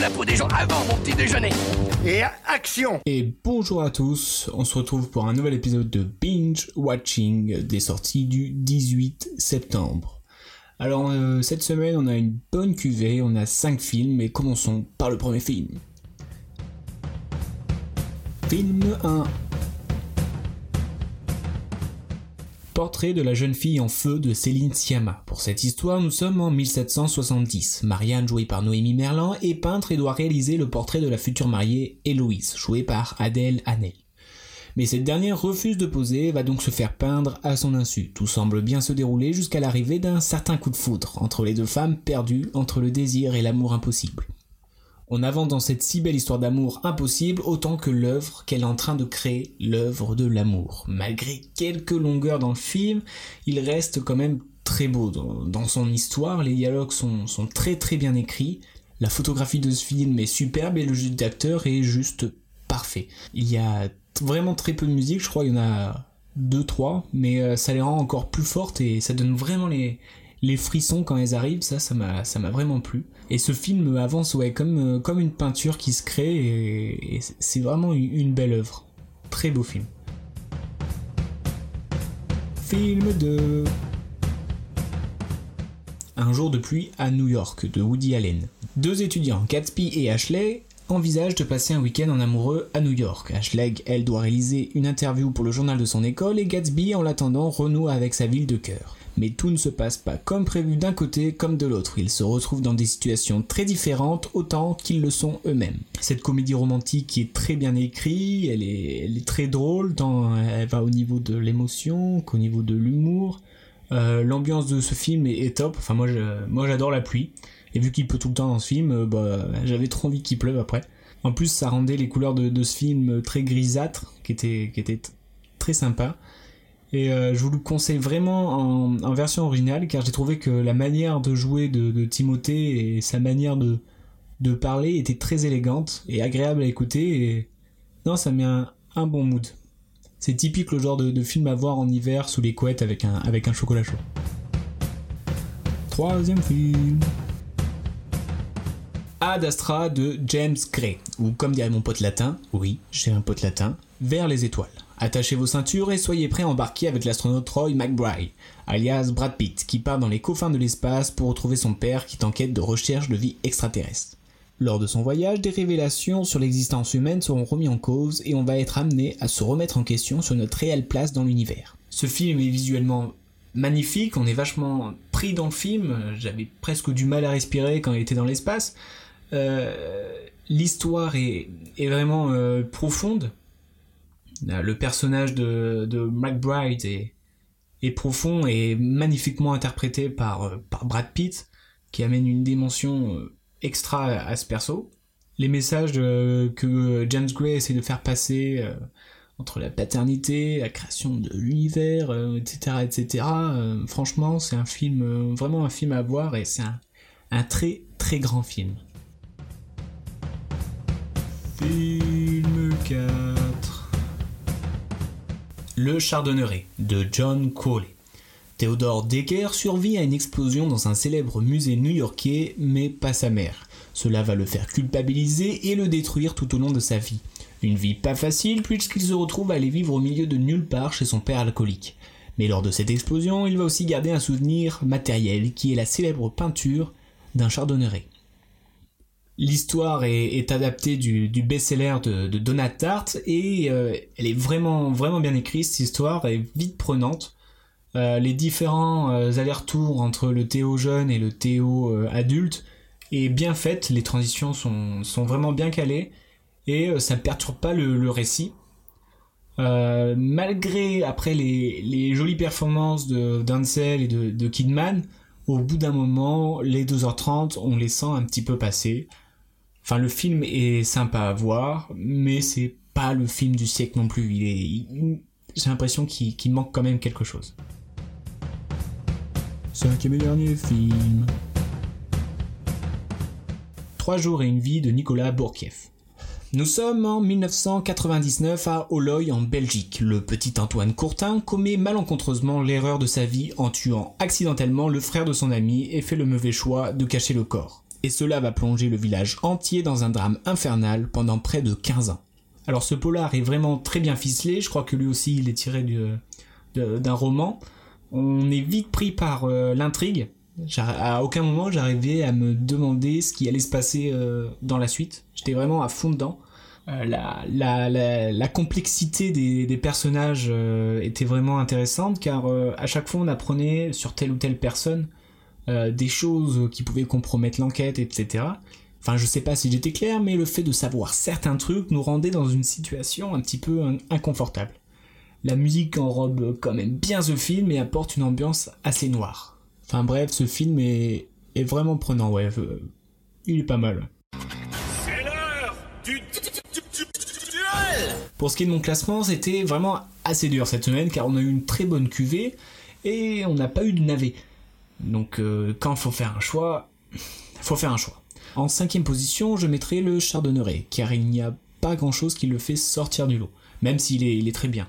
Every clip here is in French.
La peau des gens avant mon petit déjeuner. Et action Et bonjour à tous, on se retrouve pour un nouvel épisode de Binge Watching des sorties du 18 septembre. Alors euh, cette semaine on a une bonne cuvée, on a 5 films et commençons par le premier film. Film 1 Portrait de la jeune fille en feu de Céline Sciamma. Pour cette histoire, nous sommes en 1770. Marianne, jouée par Noémie Merlan, est peintre et doit réaliser le portrait de la future mariée Héloïse, jouée par Adèle Hanel. Mais cette dernière refuse de poser et va donc se faire peindre à son insu. Tout semble bien se dérouler jusqu'à l'arrivée d'un certain coup de foudre entre les deux femmes perdues entre le désir et l'amour impossible. On avance dans cette si belle histoire d'amour impossible autant que l'œuvre qu'elle est en train de créer, l'œuvre de l'amour. Malgré quelques longueurs dans le film, il reste quand même très beau. Dans, son histoire, les dialogues sont, sont, très très bien écrits, la photographie de ce film est superbe et le jeu d'acteur est juste parfait. Il y a vraiment très peu de musique, je crois qu'il y en a deux trois, mais euh, ça les rend encore plus fortes et ça donne vraiment les, les frissons quand elles arrivent, ça, ça m'a, ça m'a vraiment plu. Et ce film avance, ouais, comme, euh, comme une peinture qui se crée, et, c'est vraiment une, belle œuvre. Très beau film. Film de Un jour de pluie à New York de Woody Allen. Deux étudiants, Gatsby et Ashley, envisagent de passer un week-end en amoureux à New York. Ashley, elle, doit réaliser une interview pour le journal de son école et Gatsby, en l'attendant, renoue avec sa ville de cœur mais tout ne se passe pas comme prévu d'un côté comme de l'autre. Ils se retrouvent dans des situations très différentes autant qu'ils le sont eux-mêmes. Cette comédie romantique est très bien écrite, elle est, très drôle, tant elle va au niveau de l'émotion qu'au niveau de l'humour. Euh, l'ambiance de ce film est, top, enfin moi, moi j'adore la pluie, et vu qu'il pleut tout le temps dans ce film, euh, bah, j'avais trop envie qu'il pleuve après. En plus ça rendait les couleurs de, ce film très grisâtres, qui étaient qui était très sympa. Et euh, je vous le conseille vraiment en, version originale car j'ai trouvé que la manière de jouer de, Timothée et sa manière de, de parler était très élégante et agréable à écouter et non ça met un, bon mood. C'est typique le genre de, film à voir en hiver sous les couettes avec un, avec un chocolat chaud. Troisième film. Ad Astra de James Gray, ou comme dirait mon pote latin, oui, j'ai un pote latin, vers les étoiles. Attachez vos ceintures et soyez prêts à embarquer avec l'astronaute Troy McBride, alias Brad Pitt, qui part dans les coffins de l'espace pour retrouver son père qui est en quête de recherche de vie extraterrestre. Lors de son voyage, des révélations sur l'existence humaine seront remises en cause et on va être amené à se remettre en question sur notre réelle place dans l'univers. Ce film est visuellement magnifique, on est vachement pris dans le film, j'avais presque du mal à respirer quand il était dans l'espace. Euh, l'histoire est, vraiment euh, profonde, euh, le personnage de, de McBride est, profond et magnifiquement interprété par, Brad Pitt, qui amène une dimension extra à ce perso. Les messages que James Gray essaie de faire passer entre la paternité, la création de l'univers, etc., etc. franchement, c'est un film, vraiment un film à voir et c'est un très très grand film. Film 4 le Chardonneret de John Cawley. Theodore Decker survit à une explosion dans un célèbre musée new-yorkais, mais pas sa mère. Cela va le faire culpabiliser et le détruire tout au long de sa vie. Une vie pas facile puisqu'il se retrouve à aller vivre au milieu de nulle part chez son père alcoolique. Mais lors de cette explosion, il va aussi garder un souvenir matériel qui est la célèbre peinture d'un chardonneret. L'histoire est, adaptée du, best-seller de, de Donna Tartt et euh, elle est vraiment, vraiment bien écrite, cette histoire est vite prenante. Euh, les différents euh, allers-retours entre le Théo jeune et le Théo adulte est bien faite, les transitions sont, vraiment bien calées et ça ne perturbe pas le, récit. malgré après les, jolies performances de d'Ansel et de, de Kidman, au bout d'un moment, les 2h30, on les sent un petit peu passer. Enfin, le film est sympa à voir, mais c'est pas le film du siècle non plus. Il est, j'ai l'impression qu'il manque quand même quelque chose. Cinquième et dernier film. Trois jours et une vie de Nicolas Bourkiev. Nous sommes en 1999 à Oloy en Belgique. Le petit Antoine Courtin commet malencontreusement l'erreur de sa vie en tuant accidentellement le frère de son ami et fait le mauvais choix de cacher le corps. Et cela va plonger le village entier dans un drame infernal pendant près de 15 ans. Alors ce polar est vraiment très bien ficelé, je crois que lui aussi il est tiré d'un roman. On est vite pris par euh, l'intrigue, à aucun moment j'arrivais à me demander ce qui allait se passer euh, dans la suite. J'étais vraiment à fond dedans. Euh, la, complexité des, personnages était vraiment intéressante car à chaque fois on apprenait sur telle ou telle personne des choses qui pouvaient compromettre l'enquête, etc. Enfin, je sais pas si j'étais clair, mais le fait de savoir certains trucs nous rendait dans une situation un petit peu inconfortable. La musique enrobe quand même bien ce film et apporte une ambiance assez noire. Enfin bref, ce film est, est vraiment prenant, ouais. Euh, il est pas mal. C'est l'heure du Pour ce qui est de mon classement, c'était vraiment assez dur cette semaine car on a eu une très bonne cuvée et on n'a pas eu de navet. Donc euh, quand faut faire un choix, faut faire un choix. En cinquième position, je mettrai le Chardonneret car il n'y a pas grand chose qui le fait sortir du lot, même s'il est, il est très bien.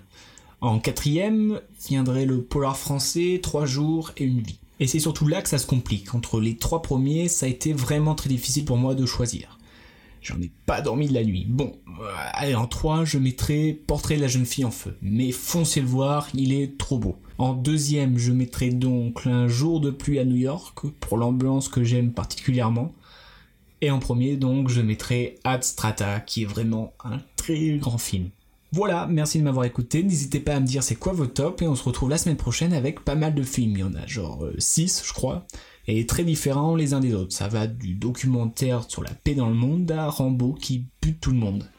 En quatrième viendrait le polar français, trois jours et une vie. Et c'est surtout là que ça se complique. Entre les trois premiers, ça a été vraiment très difficile pour moi de choisir. J'en ai pas dormi de la nuit. Bon, euh, allez, en 3, je mettrai Portrait de la jeune fille en feu. Mais foncez le voir, il est trop beau. En deuxième, je mettrai donc Un jour de pluie à New York, pour l'ambiance que j'aime particulièrement. Et en premier, donc, je mettrai Ad Strata, qui est vraiment un très grand film. Voilà, merci de m'avoir écouté. N'hésitez pas à me dire c'est quoi vos tops et on se retrouve la semaine prochaine avec pas mal de films. Il y en a genre 6, euh, je crois, et très différents les uns des autres. Ça va du documentaire sur la paix dans le monde à Rambo qui bute tout le monde.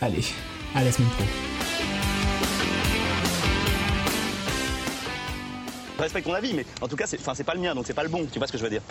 Allez, à la semaine pro. Je respecte ton avis, mais en tout cas, c'est pas le mien, donc c'est pas le bon. Tu vois ce que je veux dire